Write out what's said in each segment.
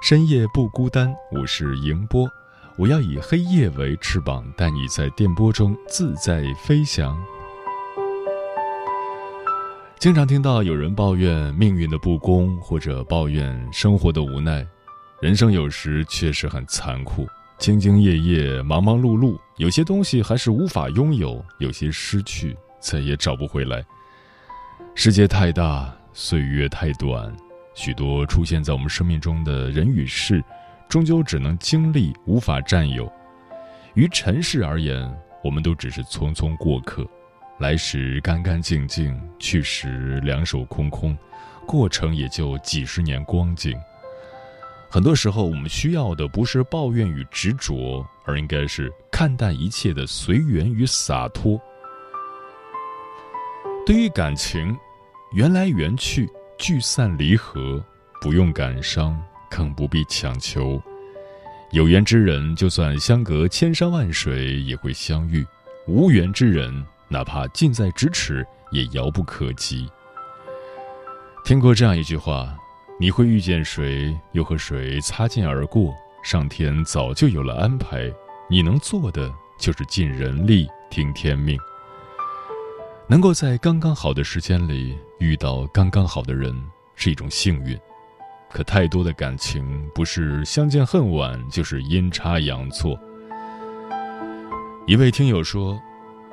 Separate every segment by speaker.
Speaker 1: 深夜不孤单，我是迎波，我要以黑夜为翅膀，带你在电波中自在飞翔。经常听到有人抱怨命运的不公，或者抱怨生活的无奈。人生有时确实很残酷，兢兢业业，忙忙碌碌，有些东西还是无法拥有，有些失去再也找不回来。世界太大，岁月太短。许多出现在我们生命中的人与事，终究只能经历，无法占有。于尘世而言，我们都只是匆匆过客，来时干干净净，去时两手空空，过程也就几十年光景。很多时候，我们需要的不是抱怨与执着，而应该是看淡一切的随缘与洒脱。对于感情，缘来缘去。聚散离合，不用感伤，更不必强求。有缘之人，就算相隔千山万水，也会相遇；无缘之人，哪怕近在咫尺，也遥不可及。听过这样一句话：你会遇见谁，又和谁擦肩而过，上天早就有了安排。你能做的，就是尽人力，听天命。能够在刚刚好的时间里遇到刚刚好的人是一种幸运，可太多的感情不是相见恨晚，就是阴差阳错。一位听友说：“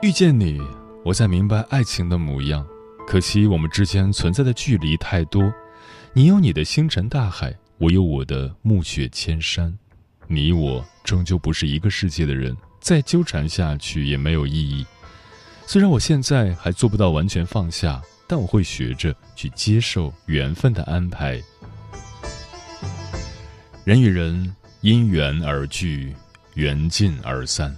Speaker 1: 遇见你，我才明白爱情的模样。可惜我们之间存在的距离太多，你有你的星辰大海，我有我的暮雪千山。你我终究不是一个世界的人，再纠缠下去也没有意义。”虽然我现在还做不到完全放下，但我会学着去接受缘分的安排。人与人因缘而聚，缘尽而散。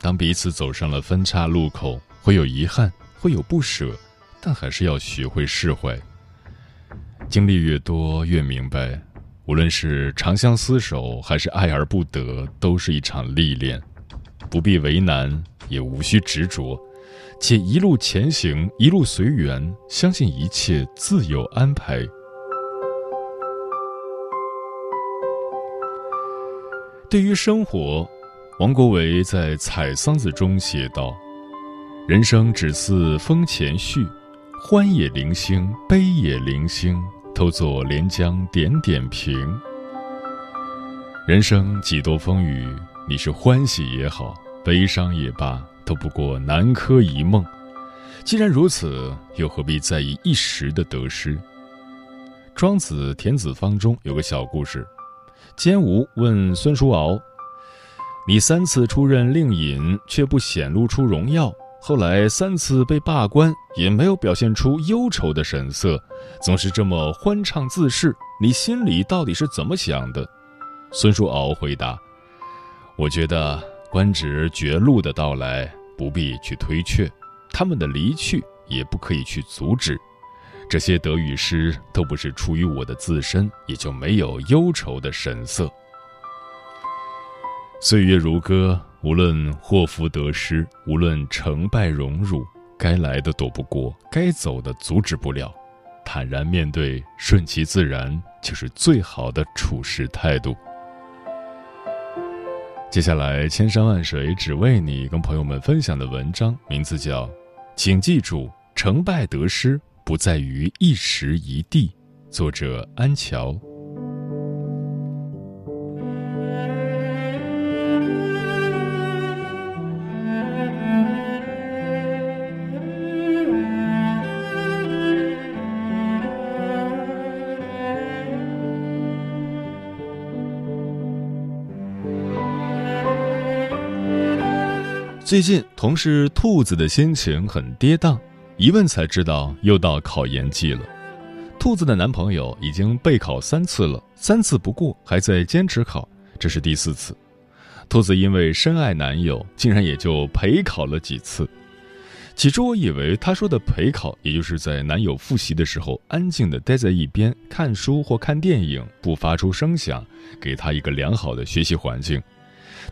Speaker 1: 当彼此走上了分岔路口，会有遗憾，会有不舍，但还是要学会释怀。经历越多，越明白，无论是长相厮守，还是爱而不得，都是一场历练。不必为难，也无需执着。且一路前行，一路随缘，相信一切自有安排。对于生活，王国维在《采桑子》中写道：“人生只似风前絮，欢也零星，悲也零星，都作连江点点平。人生几多风雨，你是欢喜也好，悲伤也罢。”都不过南柯一梦，既然如此，又何必在意一时的得失？庄子《田子方》中有个小故事：监吴问孙叔敖：“你三次出任令尹，却不显露出荣耀；后来三次被罢官，也没有表现出忧愁的神色，总是这么欢畅自适，你心里到底是怎么想的？”孙叔敖回答：“我觉得。”官职绝路的到来不必去推却，他们的离去也不可以去阻止。这些得与失都不是出于我的自身，也就没有忧愁的神色。岁月如歌，无论祸福得失，无论成败荣辱，该来的躲不过，该走的阻止不了。坦然面对，顺其自然，就是最好的处事态度。接下来，千山万水只为你，跟朋友们分享的文章名字叫《请记住，成败得失不在于一时一地》，作者安乔。最近同事兔子的心情很跌宕，一问才知道又到考研季了。兔子的男朋友已经备考三次了，三次不过，还在坚持考，这是第四次。兔子因为深爱男友，竟然也就陪考了几次。起初我以为他说的陪考，也就是在男友复习的时候，安静的待在一边看书或看电影，不发出声响，给他一个良好的学习环境。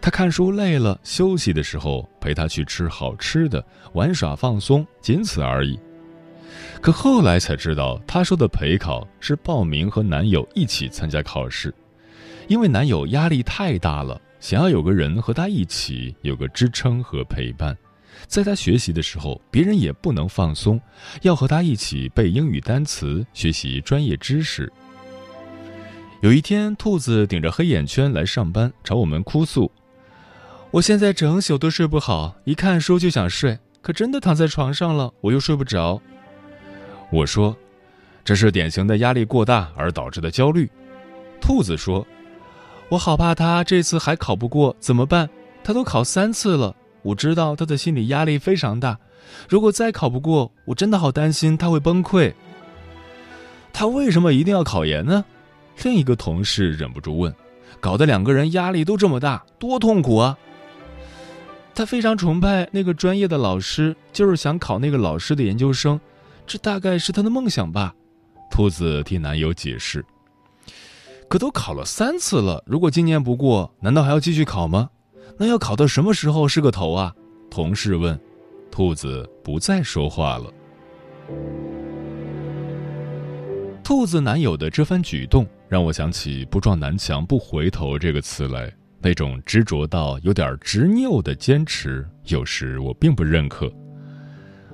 Speaker 1: 他看书累了，休息的时候陪他去吃好吃的，玩耍放松，仅此而已。可后来才知道，他说的陪考是报名和男友一起参加考试，因为男友压力太大了，想要有个人和他一起，有个支撑和陪伴，在他学习的时候，别人也不能放松，要和他一起背英语单词，学习专业知识。有一天，兔子顶着黑眼圈来上班，朝我们哭诉：“我现在整宿都睡不好，一看书就想睡，可真的躺在床上了，我又睡不着。”我说：“这是典型的压力过大而导致的焦虑。”兔子说：“我好怕他这次还考不过，怎么办？他都考三次了，我知道他的心理压力非常大。如果再考不过，我真的好担心他会崩溃。他为什么一定要考研呢？”另一个同事忍不住问：“搞得两个人压力都这么大，多痛苦啊！”他非常崇拜那个专业的老师，就是想考那个老师的研究生，这大概是他的梦想吧。兔子替男友解释：“可都考了三次了，如果今年不过，难道还要继续考吗？那要考到什么时候是个头啊？”同事问。兔子不再说话了。兔子男友的这番举动。让我想起“不撞南墙不回头”这个词来，那种执着到有点执拗的坚持，有时我并不认可。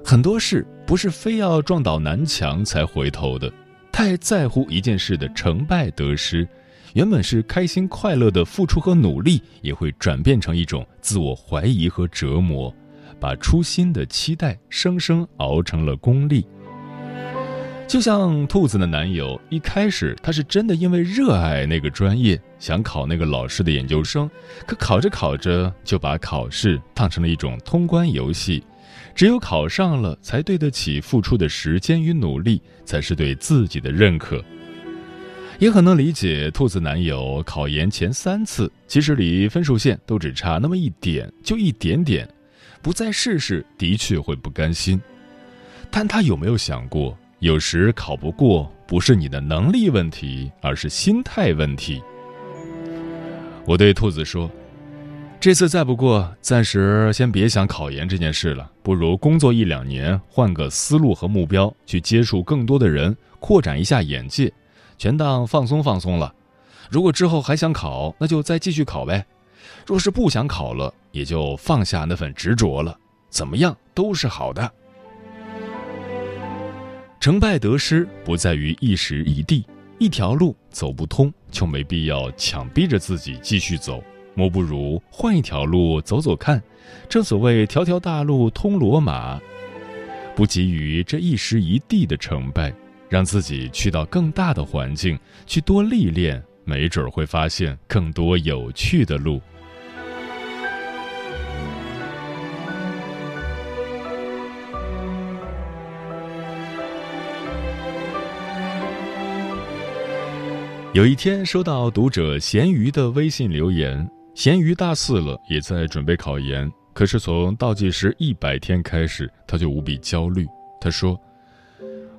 Speaker 1: 很多事不是非要撞倒南墙才回头的，太在乎一件事的成败得失，原本是开心快乐的付出和努力，也会转变成一种自我怀疑和折磨，把初心的期待生生熬成了功利。就像兔子的男友，一开始他是真的因为热爱那个专业，想考那个老师的研究生，可考着考着就把考试当成了一种通关游戏，只有考上了才对得起付出的时间与努力，才是对自己的认可。也很能理解兔子男友考研前三次，其实离分数线都只差那么一点，就一点点，不再试试的确会不甘心，但他有没有想过？有时考不过不是你的能力问题，而是心态问题。我对兔子说：“这次再不过，暂时先别想考研这件事了，不如工作一两年，换个思路和目标，去接触更多的人，扩展一下眼界，全当放松放松了。如果之后还想考，那就再继续考呗；若是不想考了，也就放下那份执着了。怎么样都是好的。”成败得失不在于一时一地，一条路走不通就没必要强逼着自己继续走，莫不如换一条路走走看。正所谓条条大路通罗马，不急于这一时一地的成败，让自己去到更大的环境去多历练，没准会发现更多有趣的路。有一天收到读者咸鱼的微信留言，咸鱼大四了，也在准备考研。可是从倒计时一百天开始，他就无比焦虑。他说：“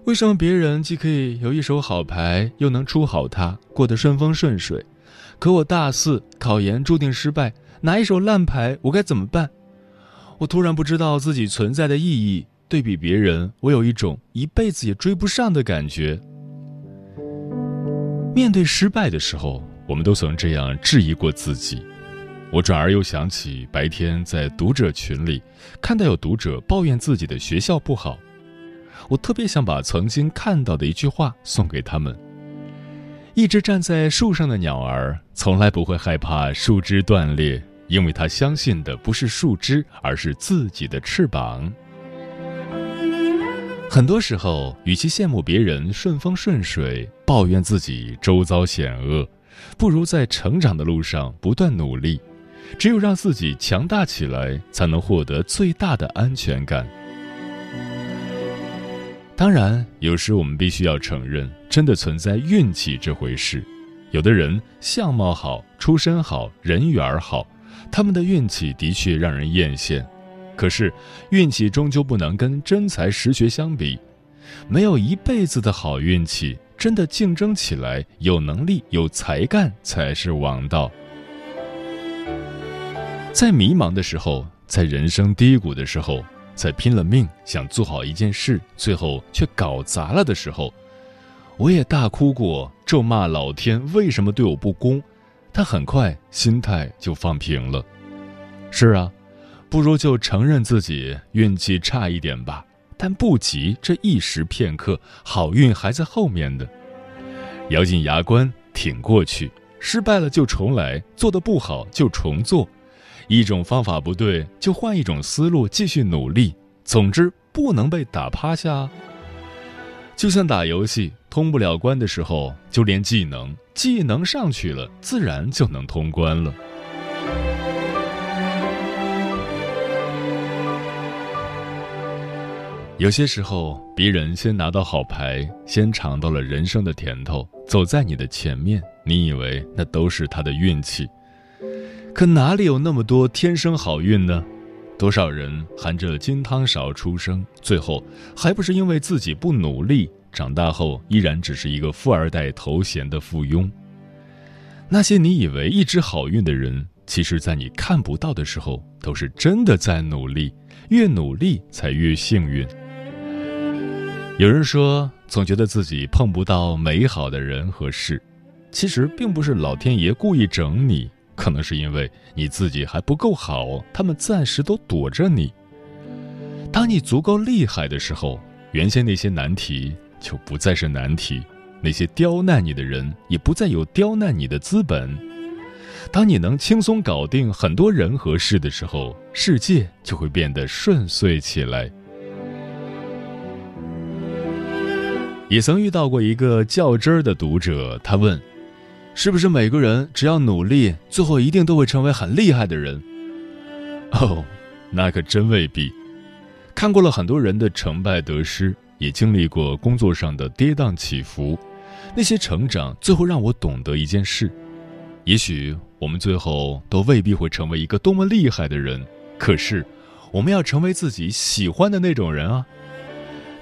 Speaker 1: 为什么别人既可以有一手好牌，又能出好他，过得顺风顺水，可我大四考研注定失败，拿一手烂牌，我该怎么办？我突然不知道自己存在的意义。对比别人，我有一种一辈子也追不上的感觉。”面对失败的时候，我们都曾这样质疑过自己。我转而又想起白天在读者群里看到有读者抱怨自己的学校不好，我特别想把曾经看到的一句话送给他们：一只站在树上的鸟儿，从来不会害怕树枝断裂，因为它相信的不是树枝，而是自己的翅膀。很多时候，与其羡慕别人顺风顺水，抱怨自己周遭险恶，不如在成长的路上不断努力，只有让自己强大起来，才能获得最大的安全感。当然，有时我们必须要承认，真的存在运气这回事。有的人相貌好、出身好、人缘好，他们的运气的确让人艳羡。可是，运气终究不能跟真才实学相比。没有一辈子的好运气，真的竞争起来，有能力、有才干才是王道。在迷茫的时候，在人生低谷的时候，在拼了命想做好一件事，最后却搞砸了的时候，我也大哭过，咒骂老天为什么对我不公，但很快心态就放平了。是啊，不如就承认自己运气差一点吧。但不急，这一时片刻，好运还在后面的。咬紧牙关，挺过去。失败了就重来，做的不好就重做。一种方法不对，就换一种思路继续努力。总之，不能被打趴下。就像打游戏，通不了关的时候，就练技能，技能上去了，自然就能通关了。有些时候，别人先拿到好牌，先尝到了人生的甜头，走在你的前面，你以为那都是他的运气。可哪里有那么多天生好运呢？多少人含着金汤勺出生，最后还不是因为自己不努力，长大后依然只是一个富二代头衔的附庸。那些你以为一直好运的人，其实，在你看不到的时候，都是真的在努力，越努力才越幸运。有人说，总觉得自己碰不到美好的人和事，其实并不是老天爷故意整你，可能是因为你自己还不够好，他们暂时都躲着你。当你足够厉害的时候，原先那些难题就不再是难题，那些刁难你的人也不再有刁难你的资本。当你能轻松搞定很多人和事的时候，世界就会变得顺遂起来。也曾遇到过一个较真儿的读者，他问：“是不是每个人只要努力，最后一定都会成为很厉害的人？”哦，那可真未必。看过了很多人的成败得失，也经历过工作上的跌宕起伏，那些成长最后让我懂得一件事：也许我们最后都未必会成为一个多么厉害的人，可是我们要成为自己喜欢的那种人啊，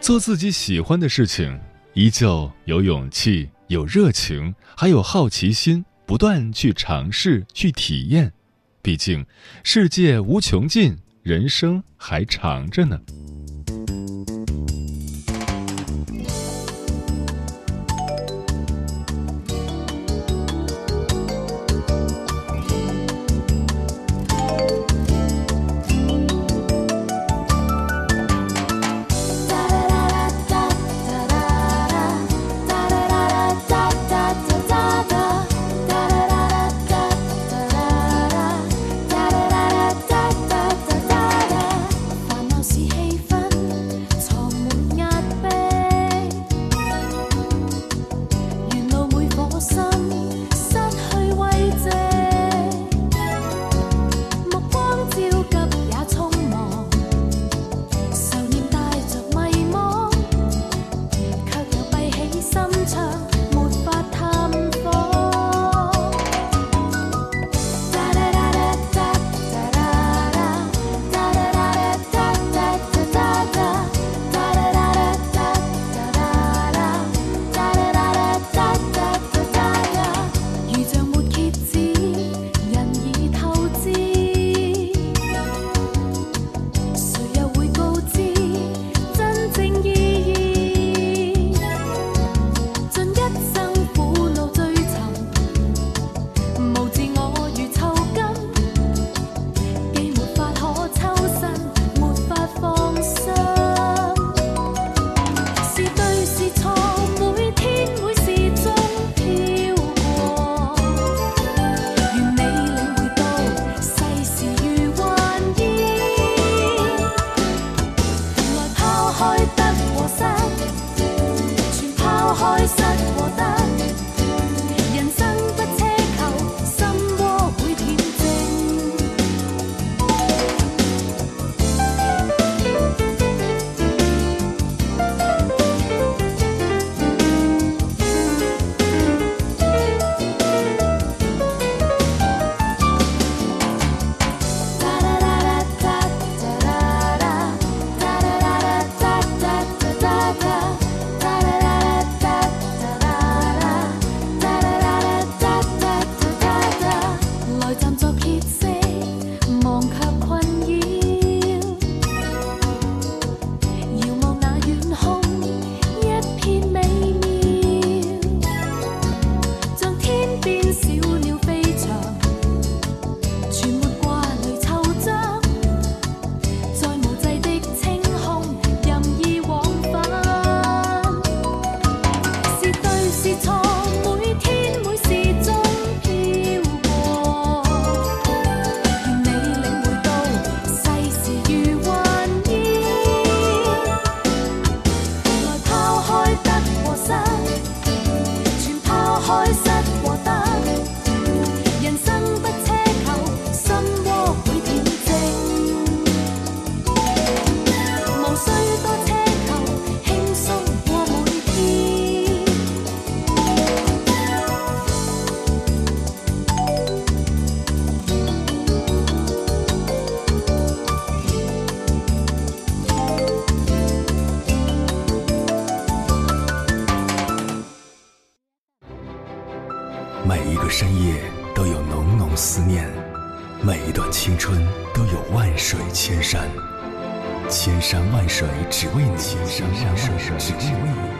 Speaker 1: 做自己喜欢的事情。依旧有勇气、有热情，还有好奇心，不断去尝试、去体验。毕竟，世界无穷尽，人生还长着呢。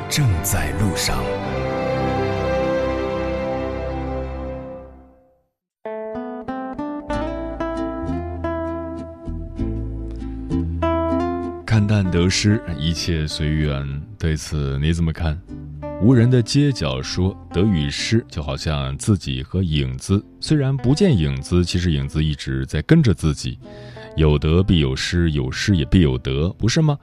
Speaker 2: 正在路上。
Speaker 1: 看淡得失，一切随缘。对此你怎么看？无人的街角说：“得与失，就好像自己和影子，虽然不见影子，其实影子一直在跟着自己。有得必有失，有失也必有得，不是吗？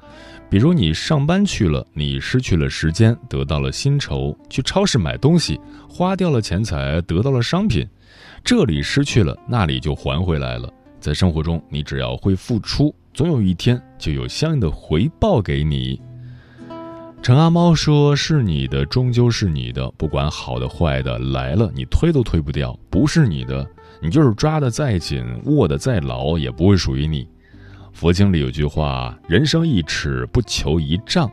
Speaker 1: 比如你上班去了，你失去了时间，得到了薪酬；去超市买东西，花掉了钱财，得到了商品。这里失去了，那里就还回来了。在生活中，你只要会付出，总有一天就有相应的回报给你。”陈阿猫说：“是你的，终究是你的，不管好的坏的，来了你推都推不掉。不是你的，你就是抓得再紧，握得再牢，也不会属于你。”佛经里有句话：“人生一尺，不求一丈。”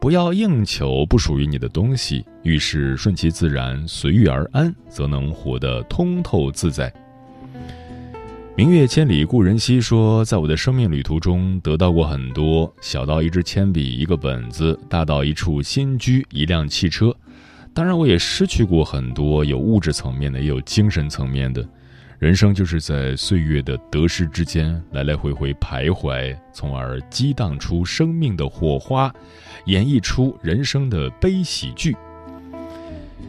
Speaker 1: 不要硬求不属于你的东西，遇事顺其自然，随遇而安，则能活得通透自在。明月千里故人西说，在我的生命旅途中得到过很多，小到一支铅笔、一个本子，大到一处新居、一辆汽车。当然，我也失去过很多，有物质层面的，也有精神层面的。人生就是在岁月的得失之间来来回回徘徊，从而激荡出生命的火花，演绎出人生的悲喜剧。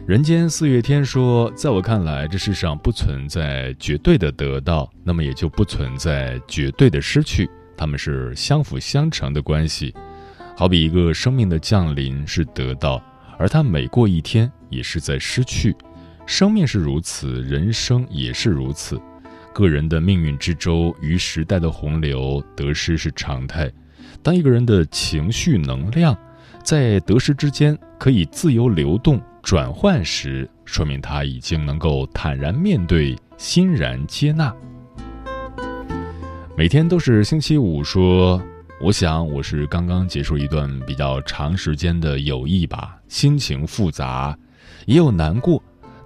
Speaker 1: 人间四月天说，在我看来，这世上不存在绝对的得到，那么也就不存在绝对的失去，他们是相辅相成的关系。好比一个生命的降临是得到，而它每过一天也是在失去。生命是如此，人生也是如此。个人的命运之舟与时代的洪流，得失是常态。当一个人的情绪能量在得失之间可以自由流动。转换时，说明他已经能够坦然面对，欣然接纳。每天都是星期五，说，我想我是刚刚结束一段比较长时间的友谊吧，心情复杂，也有难过，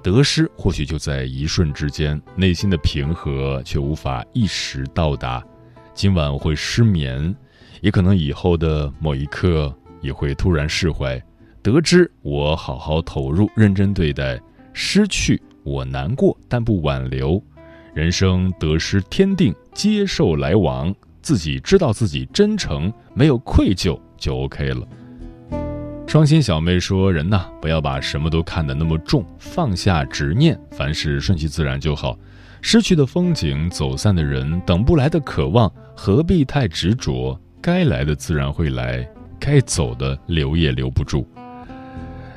Speaker 1: 得失或许就在一瞬之间，内心的平和却无法一时到达。今晚会失眠，也可能以后的某一刻也会突然释怀。得知我好好投入、认真对待，失去我难过但不挽留。人生得失天定，接受来往，自己知道自己真诚，没有愧疚就 OK 了。双心小妹说：“人呐，不要把什么都看得那么重，放下执念，凡事顺其自然就好。失去的风景，走散的人，等不来的渴望，何必太执着？该来的自然会来，该走的留也留不住。”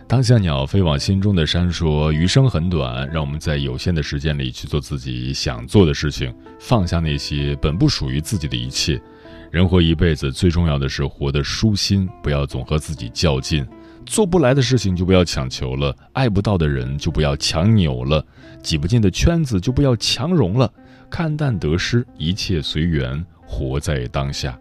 Speaker 1: 当像鸟飞往心中的山说：“余生很短，让我们在有限的时间里去做自己想做的事情，放下那些本不属于自己的一切。人活一辈子，最重要的是活得舒心，不要总和自己较劲。做不来的事情就不要强求了，爱不到的人就不要强扭了，挤不进的圈子就不要强融了。看淡得失，一切随缘，活在当下。”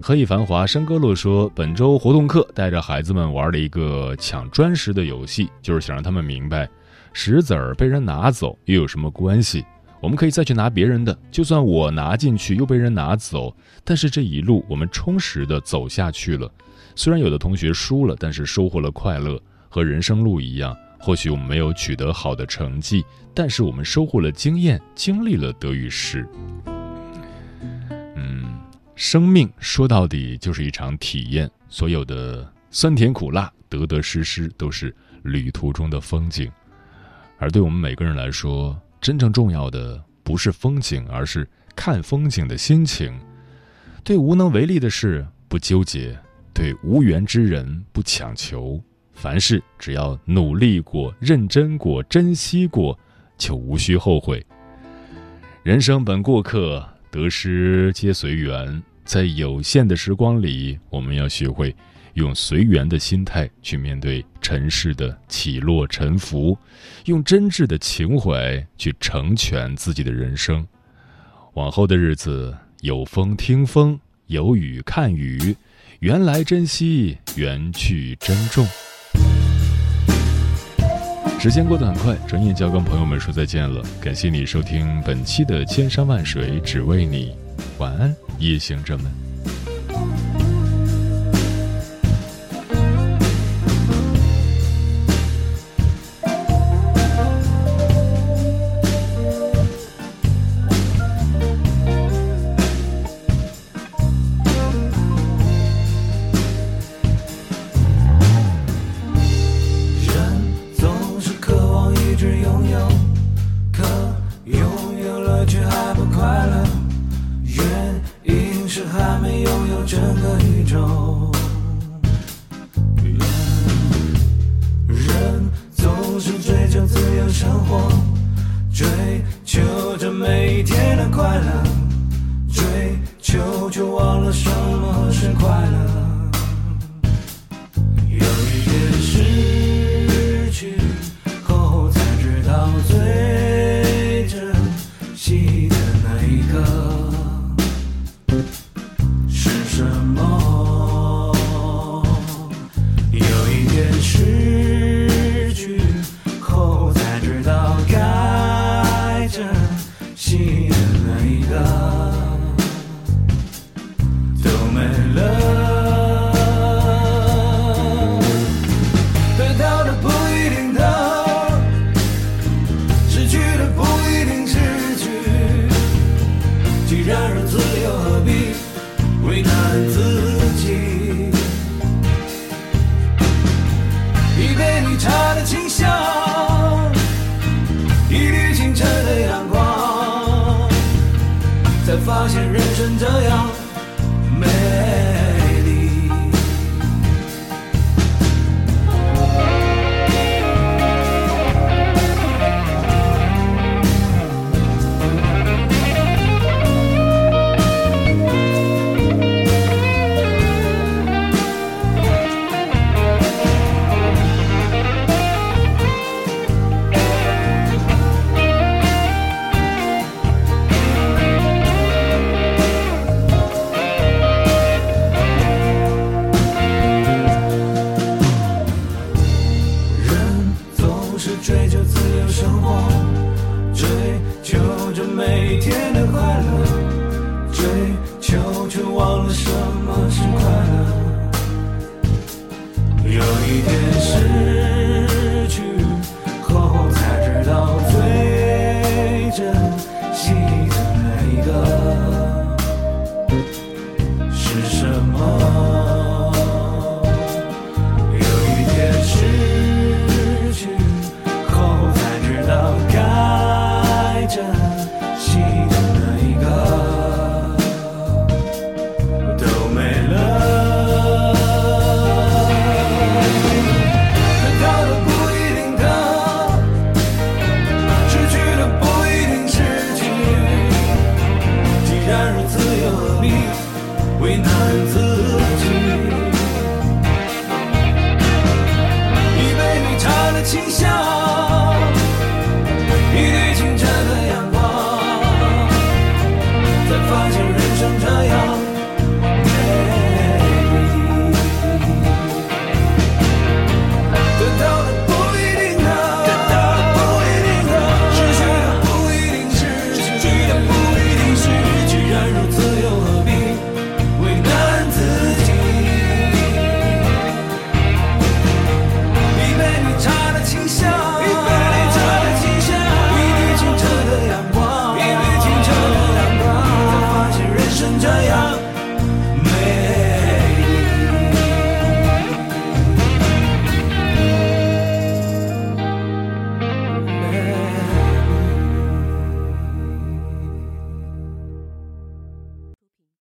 Speaker 1: 何以繁华笙歌洛说，本周活动课带着孩子们玩了一个抢砖石的游戏，就是想让他们明白，石子儿被人拿走又有什么关系？我们可以再去拿别人的，就算我拿进去又被人拿走，但是这一路我们充实的走下去了。虽然有的同学输了，但是收获了快乐。和人生路一样，或许我们没有取得好的成绩，但是我们收获了经验，经历了得与失。嗯生命说到底就是一场体验，所有的酸甜苦辣、得得失失都是旅途中的风景。而对我们每个人来说，真正重要的不是风景，而是看风景的心情。对无能为力的事不纠结，对无缘之人不强求。凡事只要努力过、认真过、珍惜过，就无需后悔。人生本过客。得失皆随缘，在有限的时光里，我们要学会用随缘的心态去面对尘世的起落沉浮，用真挚的情怀去成全自己的人生。往后的日子，有风听风，有雨看雨，缘来珍惜，缘去珍重。
Speaker 3: 时间过得很快，转眼就要跟朋友们说再见了。感谢你收听本期的《千山万水只为你》，晚安，夜行者们。